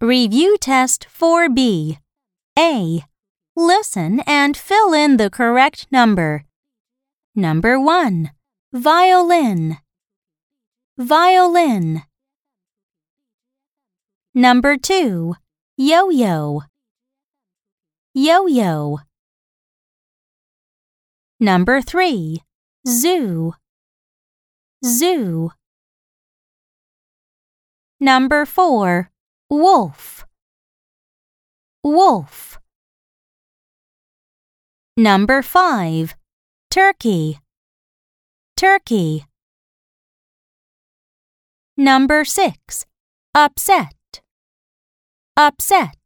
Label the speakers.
Speaker 1: Review Test 4B. A. Listen and fill in the correct number. Number 1. Violin. Violin. Number 2. Yo-yo. Yo-yo. Number 3. Zoo. Zoo. Number 4. Wolf. Wolf. Number 5. Turkey. Turkey. Number 6. Upset. Upset.